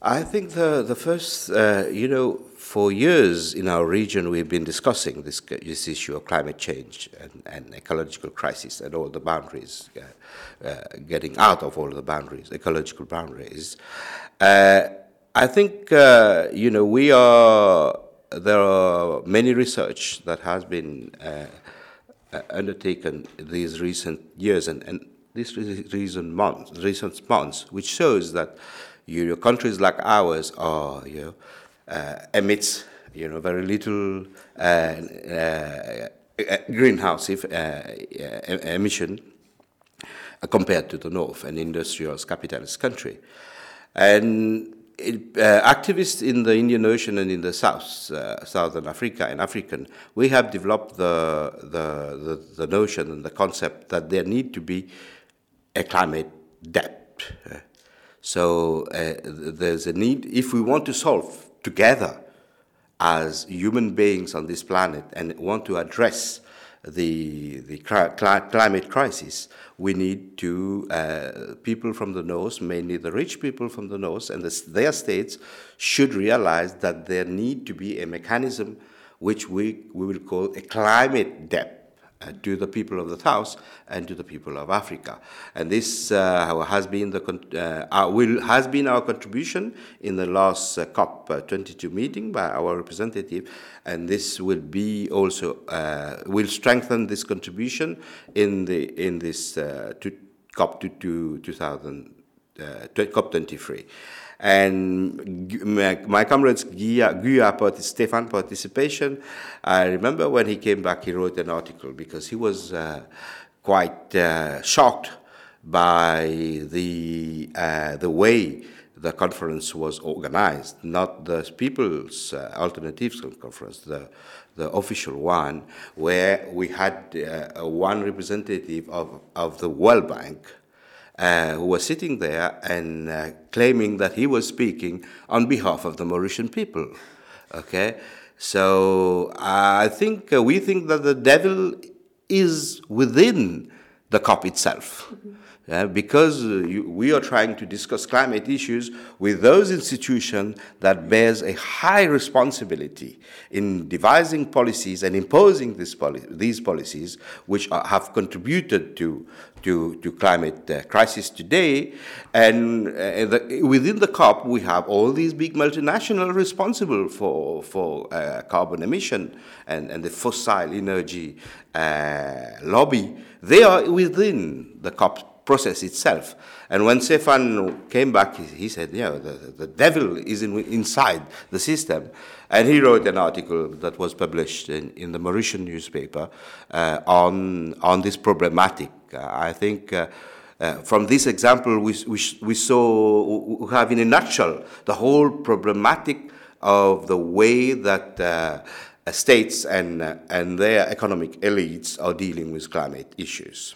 I think the, the first, uh, you know, for years in our region we've been discussing this, this issue of climate change and, and ecological crisis and all the boundaries, uh, uh, getting out of all the boundaries, ecological boundaries. Uh, I think, uh, you know, we are, there are many research that has been uh, undertaken these recent years and, and these recent months, recent months, which shows that you know, countries like ours are, you know, uh, emits, you know, very little uh, uh, greenhouse if, emission compared to the north, an industrial capitalist country. And it, uh, activists in the Indian Ocean and in the South, uh, Southern Africa and African, we have developed the, the, the, the, notion and the concept that there need to be a climate debt. So uh, there's a need, if we want to solve together as human beings on this planet and want to address the, the climate crisis, we need to, uh, people from the north, mainly the rich people from the north and the, their states, should realize that there need to be a mechanism which we, we will call a climate debt to the people of the South and to the people of Africa. And this uh, has been the uh, our, will has been our contribution in the last uh, COP22 meeting by our representative, and this will be also uh, will strengthen this contribution in the in this uh, COP to, to 2000 COP23 and my, comrades Guya, Guya Stefan participation. I remember when he came back, he wrote an article because he was uh, quite uh, shocked by the uh, the way the conference was organized, not the People's uh, Alternatives Conference, the the official one, where we had uh, one representative of, of the World Bank uh, who was sitting there and uh, claiming that he was speaking on behalf of the Mauritian people. Okay, so I think uh, we think that the devil is within the COP itself. Mm-hmm. Uh, because uh, you, we are trying to discuss climate issues with those institutions that bears a high responsibility in devising policies and imposing poli- these policies, which are, have contributed to to, to climate uh, crisis today. And uh, the, within the COP, we have all these big multinational responsible for for uh, carbon emission and, and the fossil energy uh, lobby. They are within the COP process itself. And when Stefan came back, he, he said, know, the, the devil is in, inside the system. And he wrote an article that was published in, in the Mauritian newspaper uh, on, on this problematic. Uh, I think uh, uh from this example, we, we, we saw, we have in a nutshell the whole problematic of the way that uh, states and, uh, and their economic elites are dealing with climate issues.